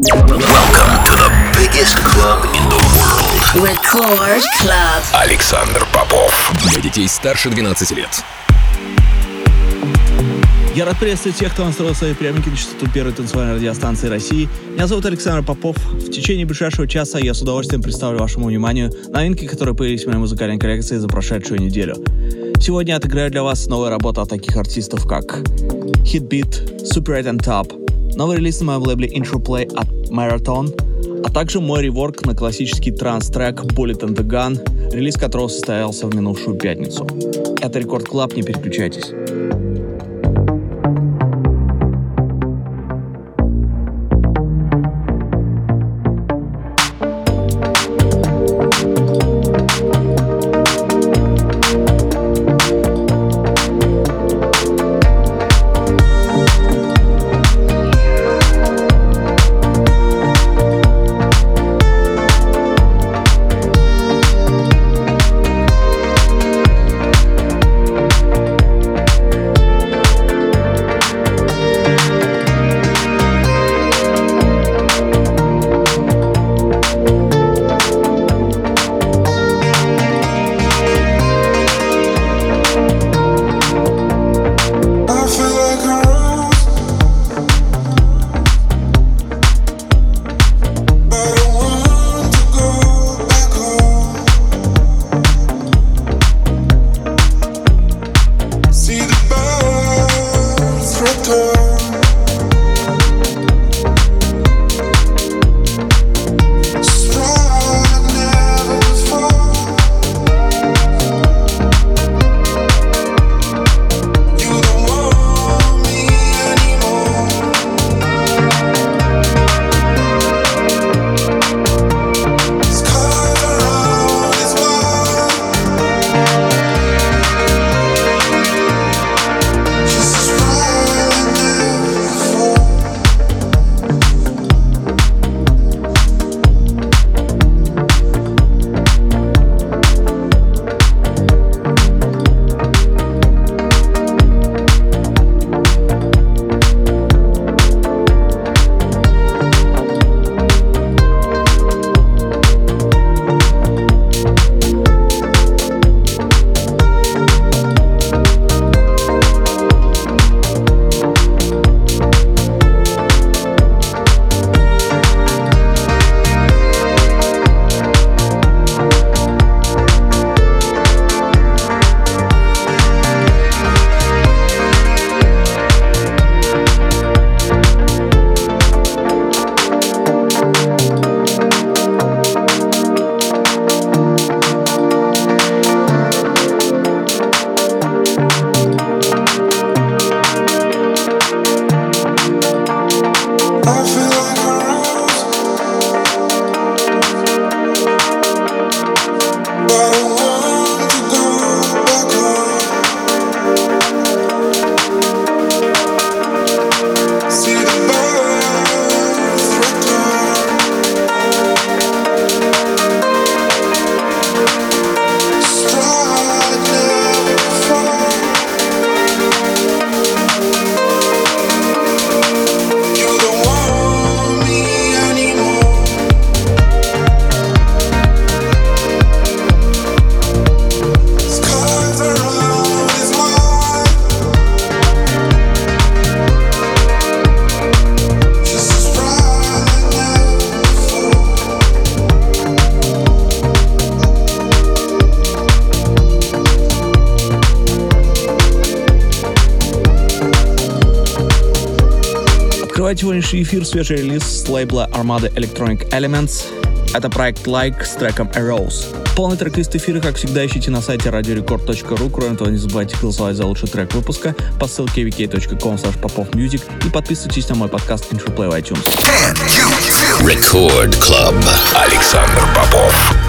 Welcome to the biggest club in the world. Record Club. Александр Попов. Для детей старше 12 лет. Я рад приветствовать тех, кто настроил свои приемники на частоту первой танцевальной радиостанции России. Меня зовут Александр Попов. В течение ближайшего часа я с удовольствием представлю вашему вниманию новинки, которые появились в моей музыкальной коллекции за прошедшую неделю. Сегодня я отыграю для вас новые работы от таких артистов, как Heatbeat, Super8 & Tab, новый релиз на моем лейбле Introplay от Marathon, а также мой rework на классический транс-трек Bullet in the Gun, релиз которого состоялся в минувшую пятницу. Это Record Club, не переключайтесь. Открывает сегодняшний эфир свежий релиз с лейбла Armada Electronic Elements. Это проект Like с треком A Rose. Полный трек-лист эфира, как всегда, ищите на сайте radiorecord.ru. Кроме того, не забывайте голосовать за лучший трек выпуска по ссылке vk.com popofmusic и подписывайтесь на мой подкаст Intro в iTunes. Record Club. Александр Попов.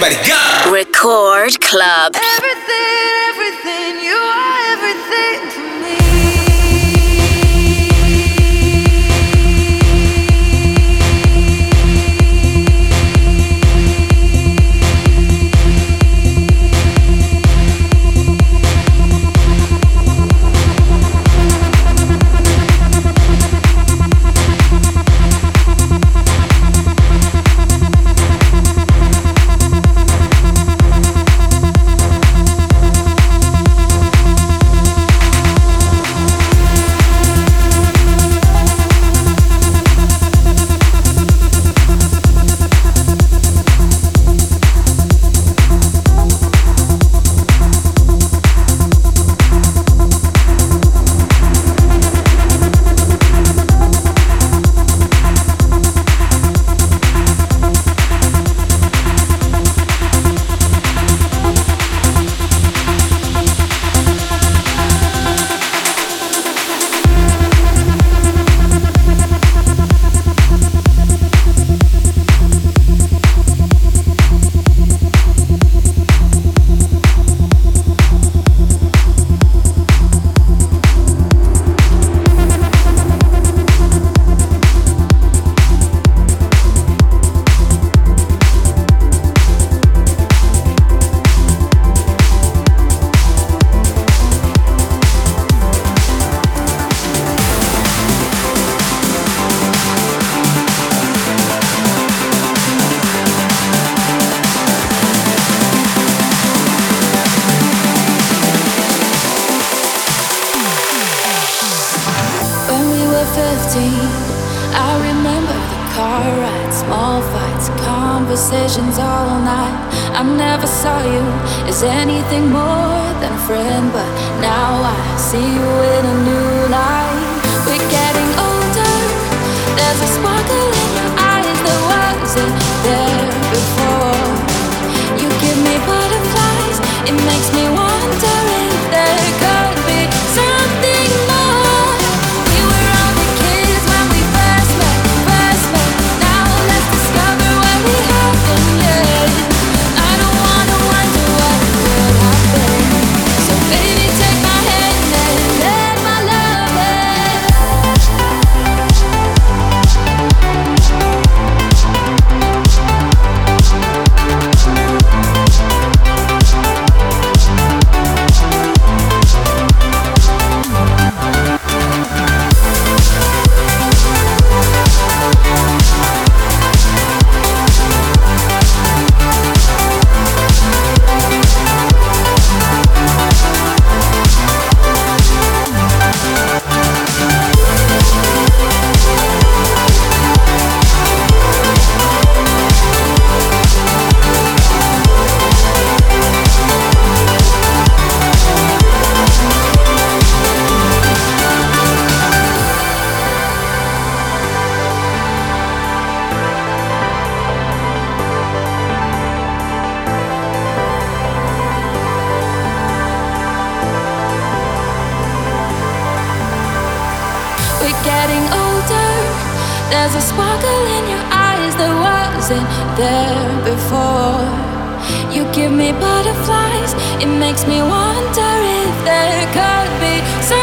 Everybody go! Record Club. Everybody conversations all night. I never saw you as anything more than a friend, but now I see you in a new light. We're getting older, there's a sparkle in your eyes that wasn't there before. You give me butterflies, it makes We're getting older. There's a sparkle in your eyes that wasn't there before. You give me butterflies. It makes me wonder if there could be. Some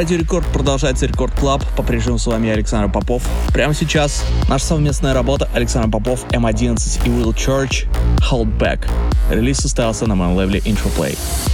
Радио Рекорд продолжается Record Club. По-прежнему с вами Александр Попов. Прямо сейчас наша совместная работа Александр Попов, М11 и Will Church Hold Back. Релиз состоялся на моем лейбле Introplay. Play.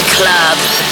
Club.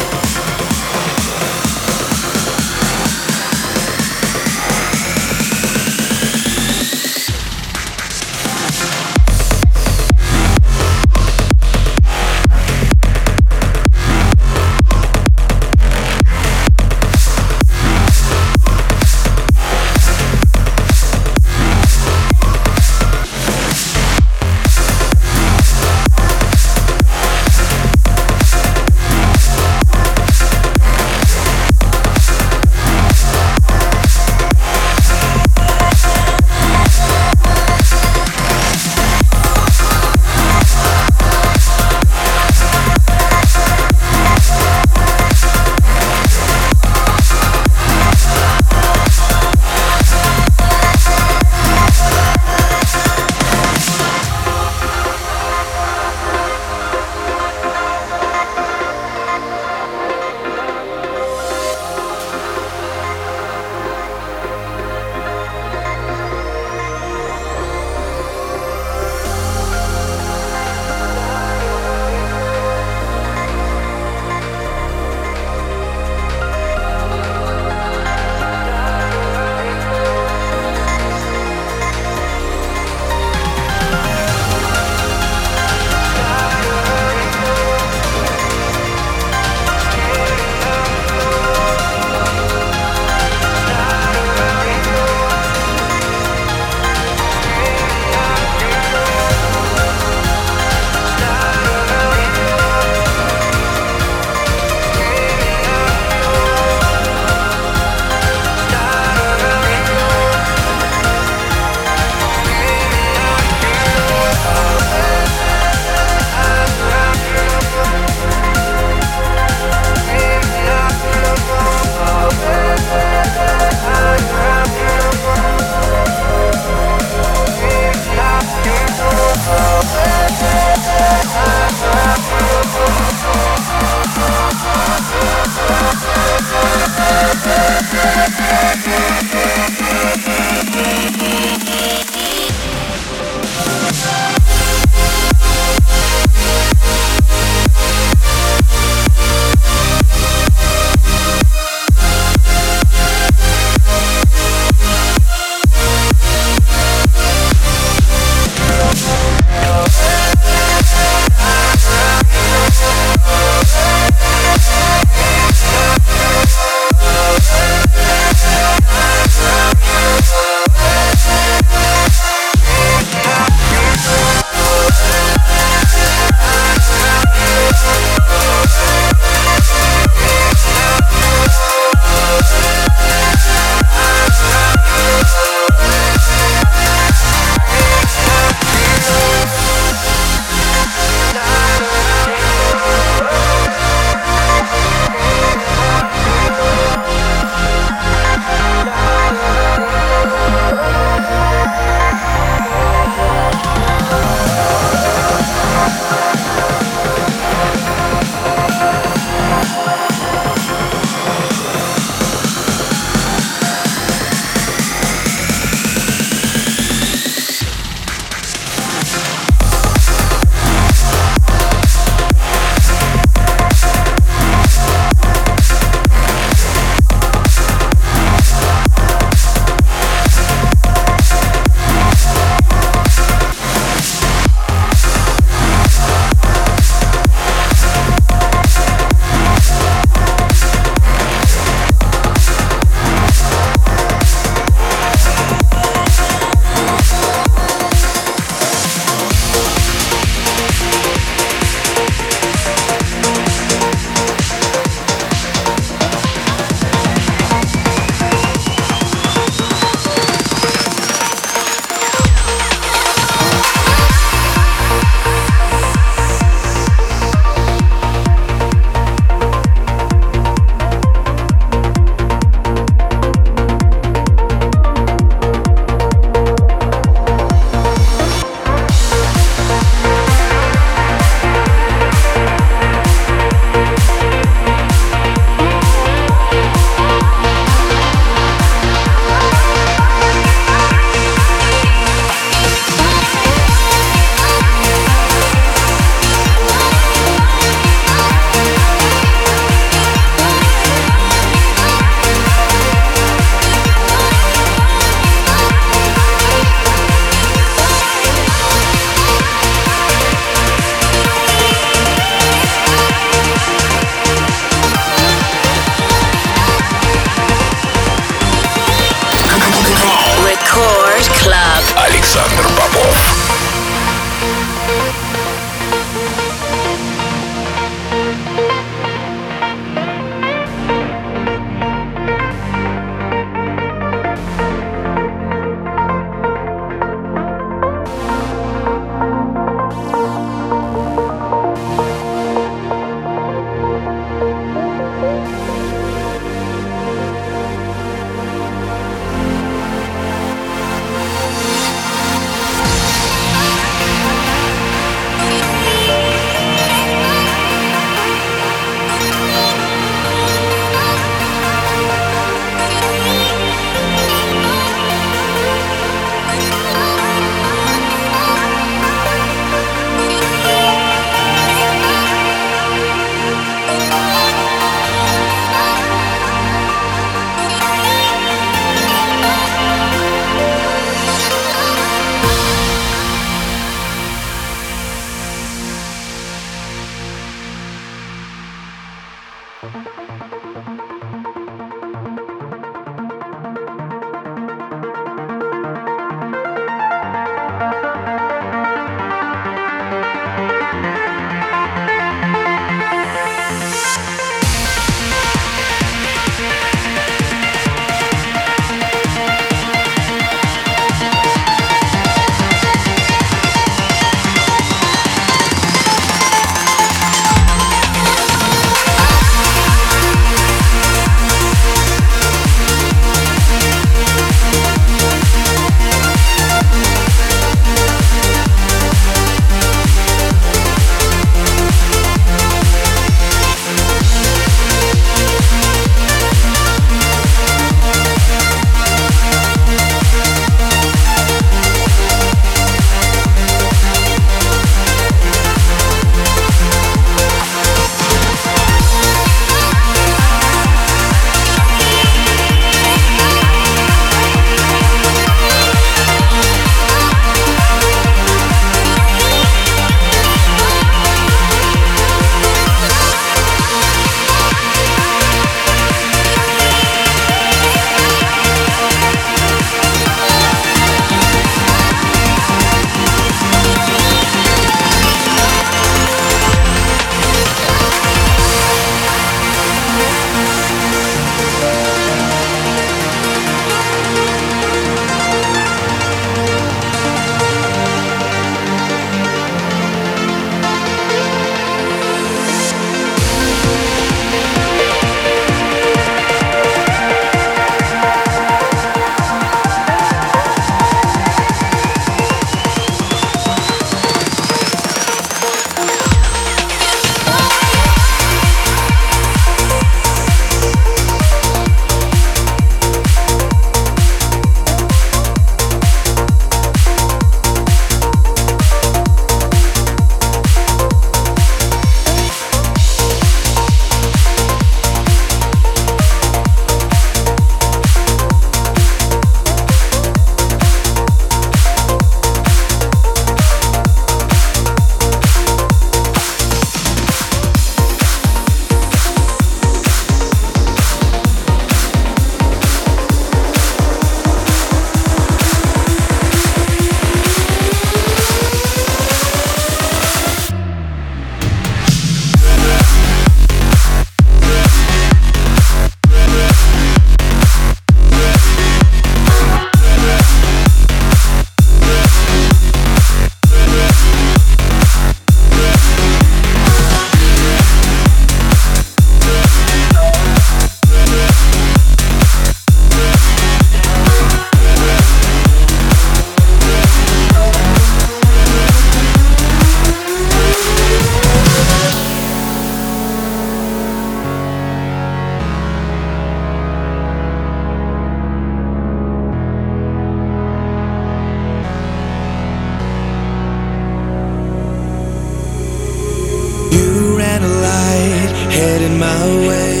My way.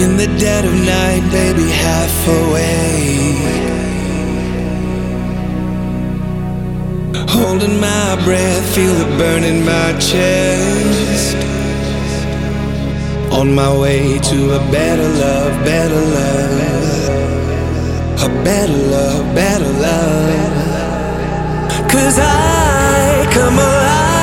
In the dead of night, baby, half awake. Holding my breath, feel the burn in my chest. On my way to a better love, better love. A better love, better love. Cause I come alive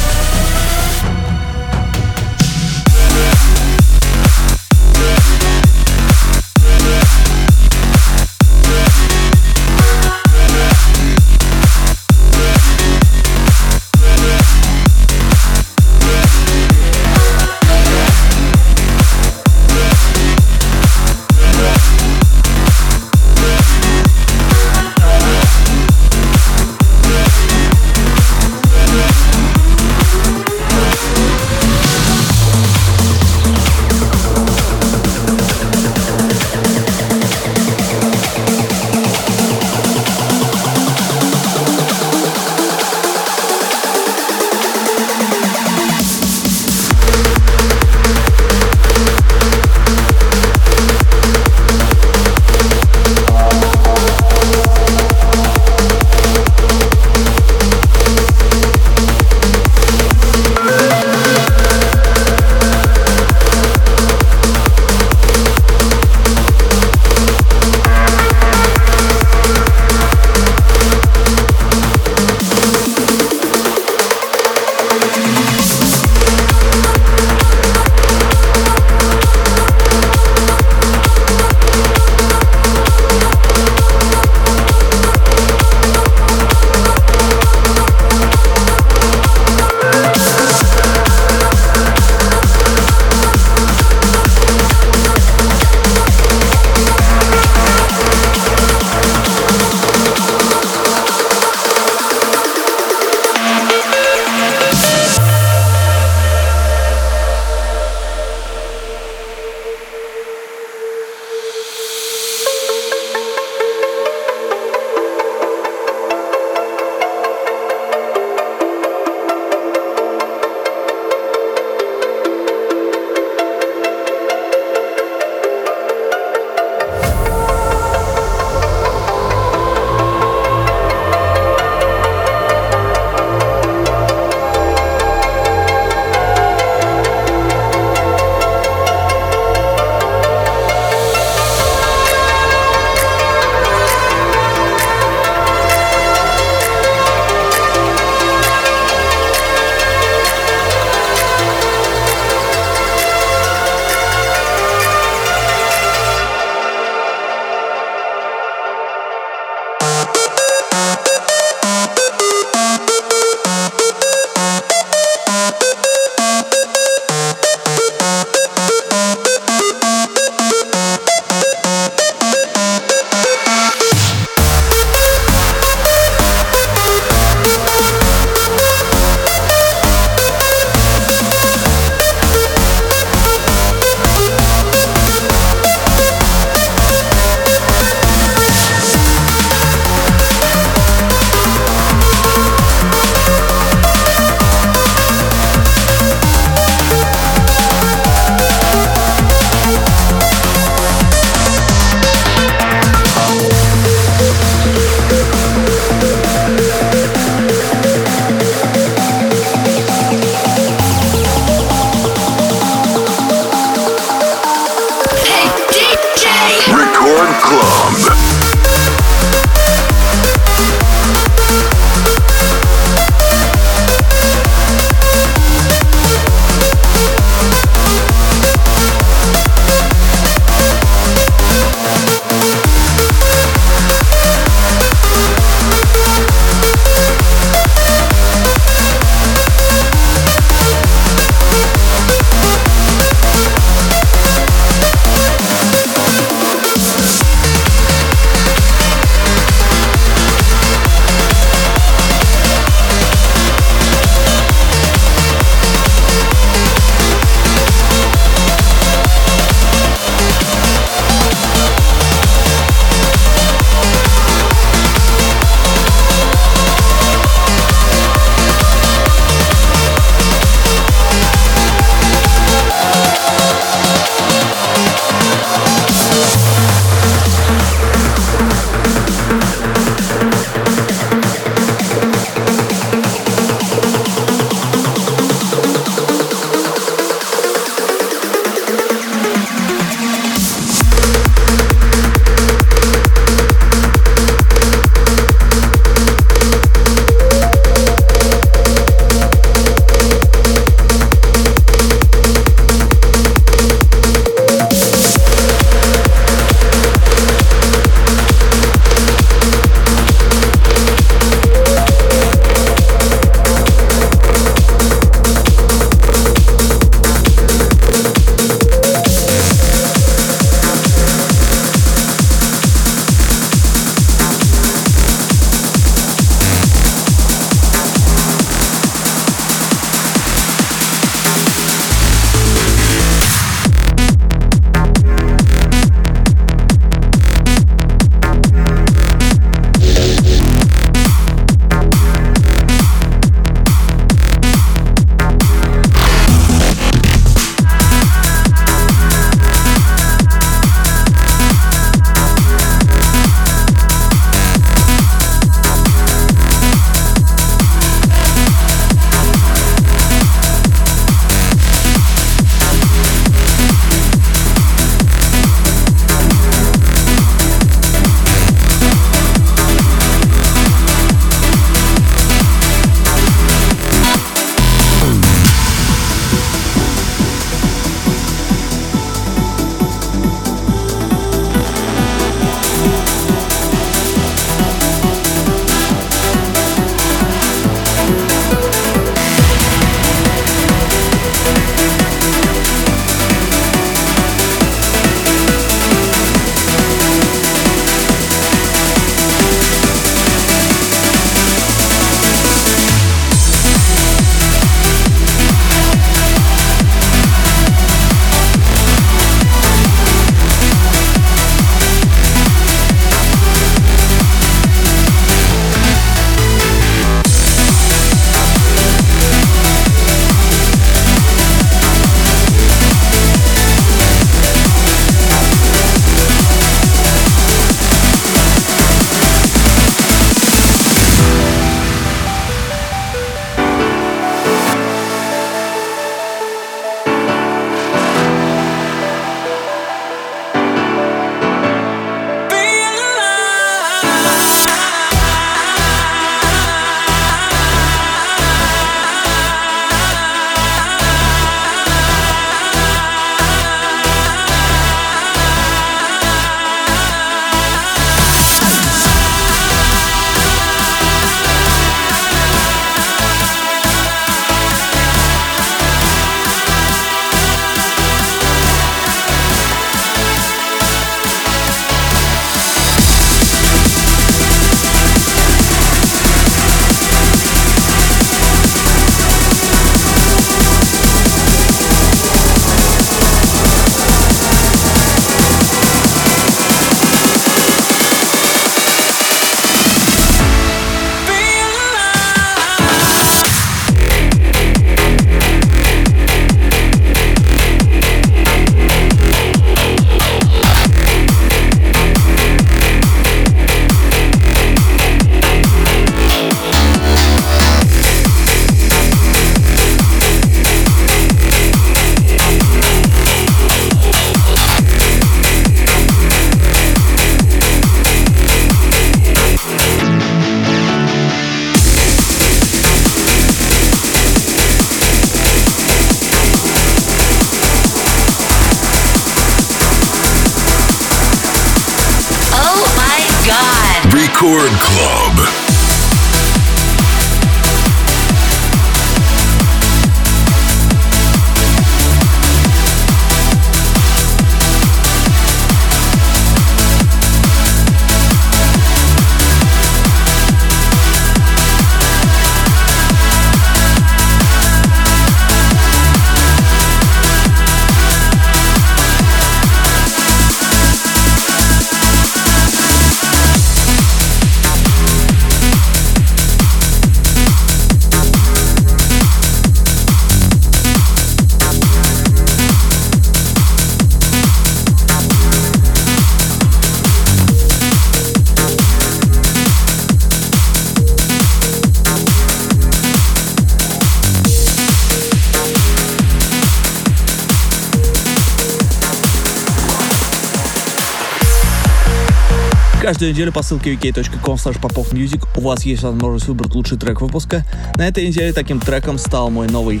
Каждую неделю по ссылке wiki.com popofmusic у вас есть возможность выбрать лучший трек выпуска. На этой неделе таким треком стал мой новый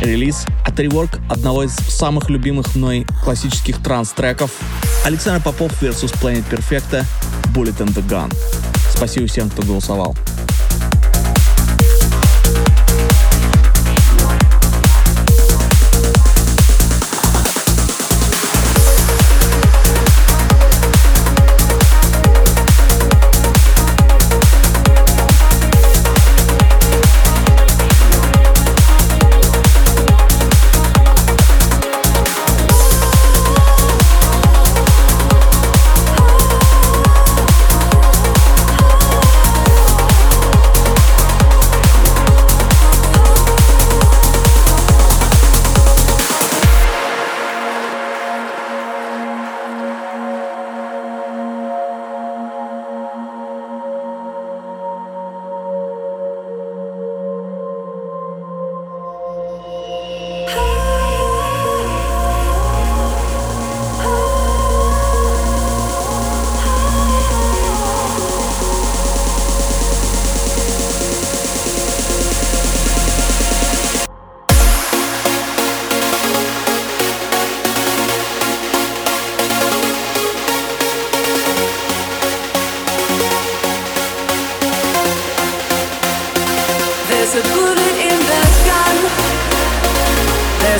релиз от Rework, одного из самых любимых мной классических транс-треков. Александр Попов versus Planet Perfecta Bullet in the Gun. Спасибо всем, кто голосовал.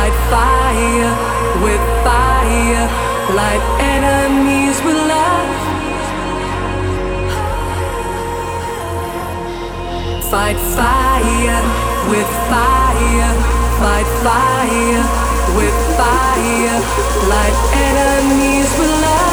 Fight fire with fire, light enemies with love. Fight fire with fire, fight fire with fire, light enemies with love.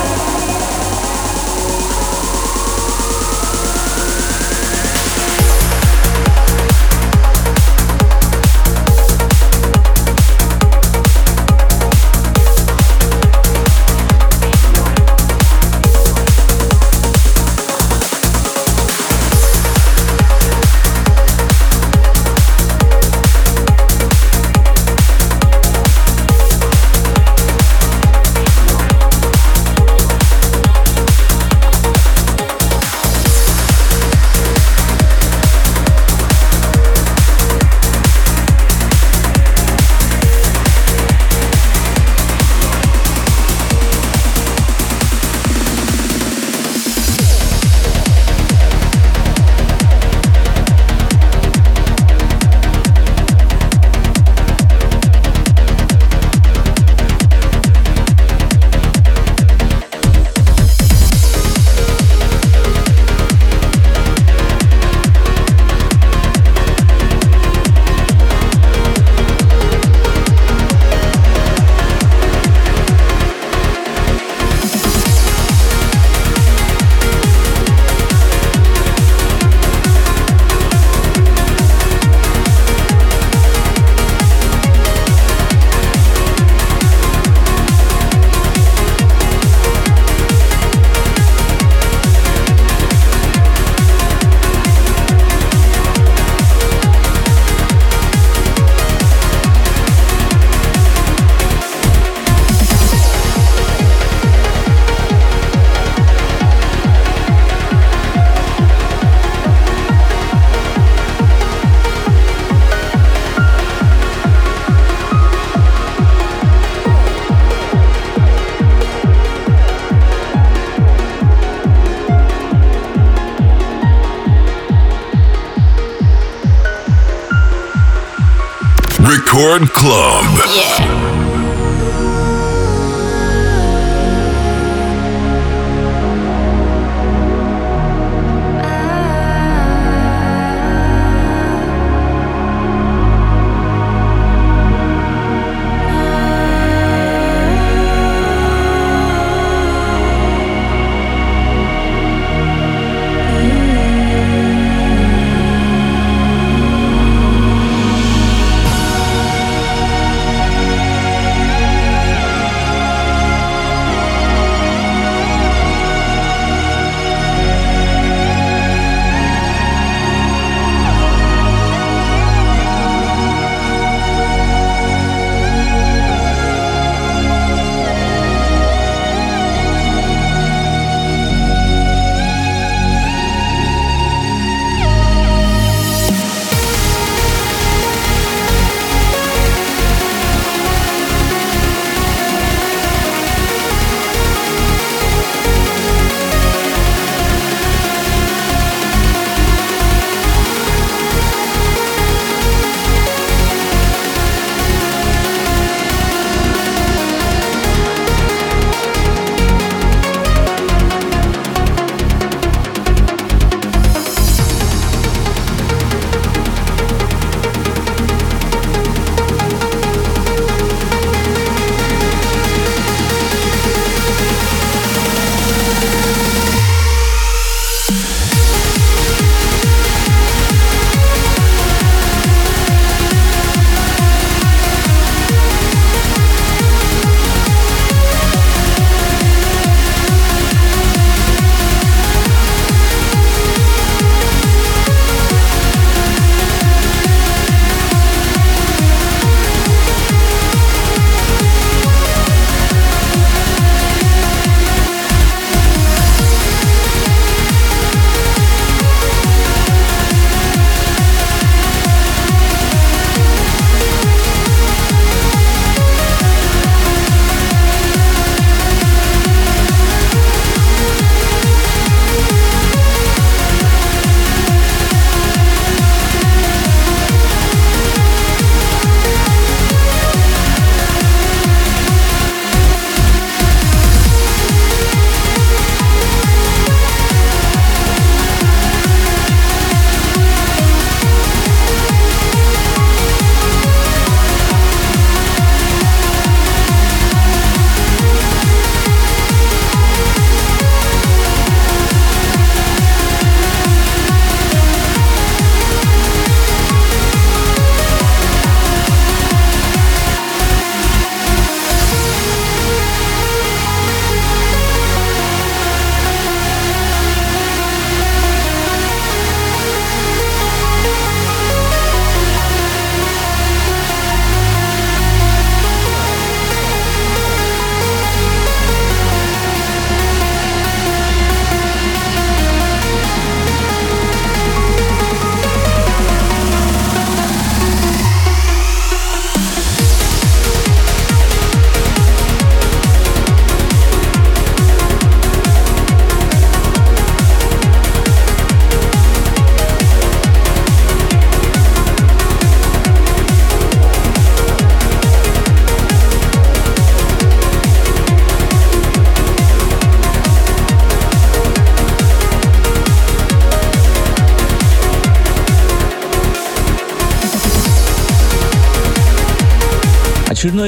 Club. Yeah.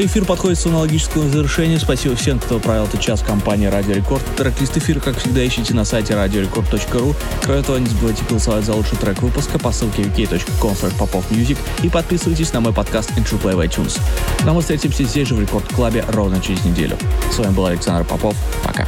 Эфир подходит к своему логическому завершению. Спасибо всем, кто провел этот час в компании Радио Рекорд. Трек-лист эфира, как всегда, ищите на сайте radiorecord.ru. Кроме того, не забывайте голосовать за лучший трек выпуска по ссылке wiki.com и подписывайтесь на мой подкаст Intro Play в iTunes. Но мы встретимся здесь же в Рекорд Клабе ровно через неделю. С вами был Александр Попов. Пока.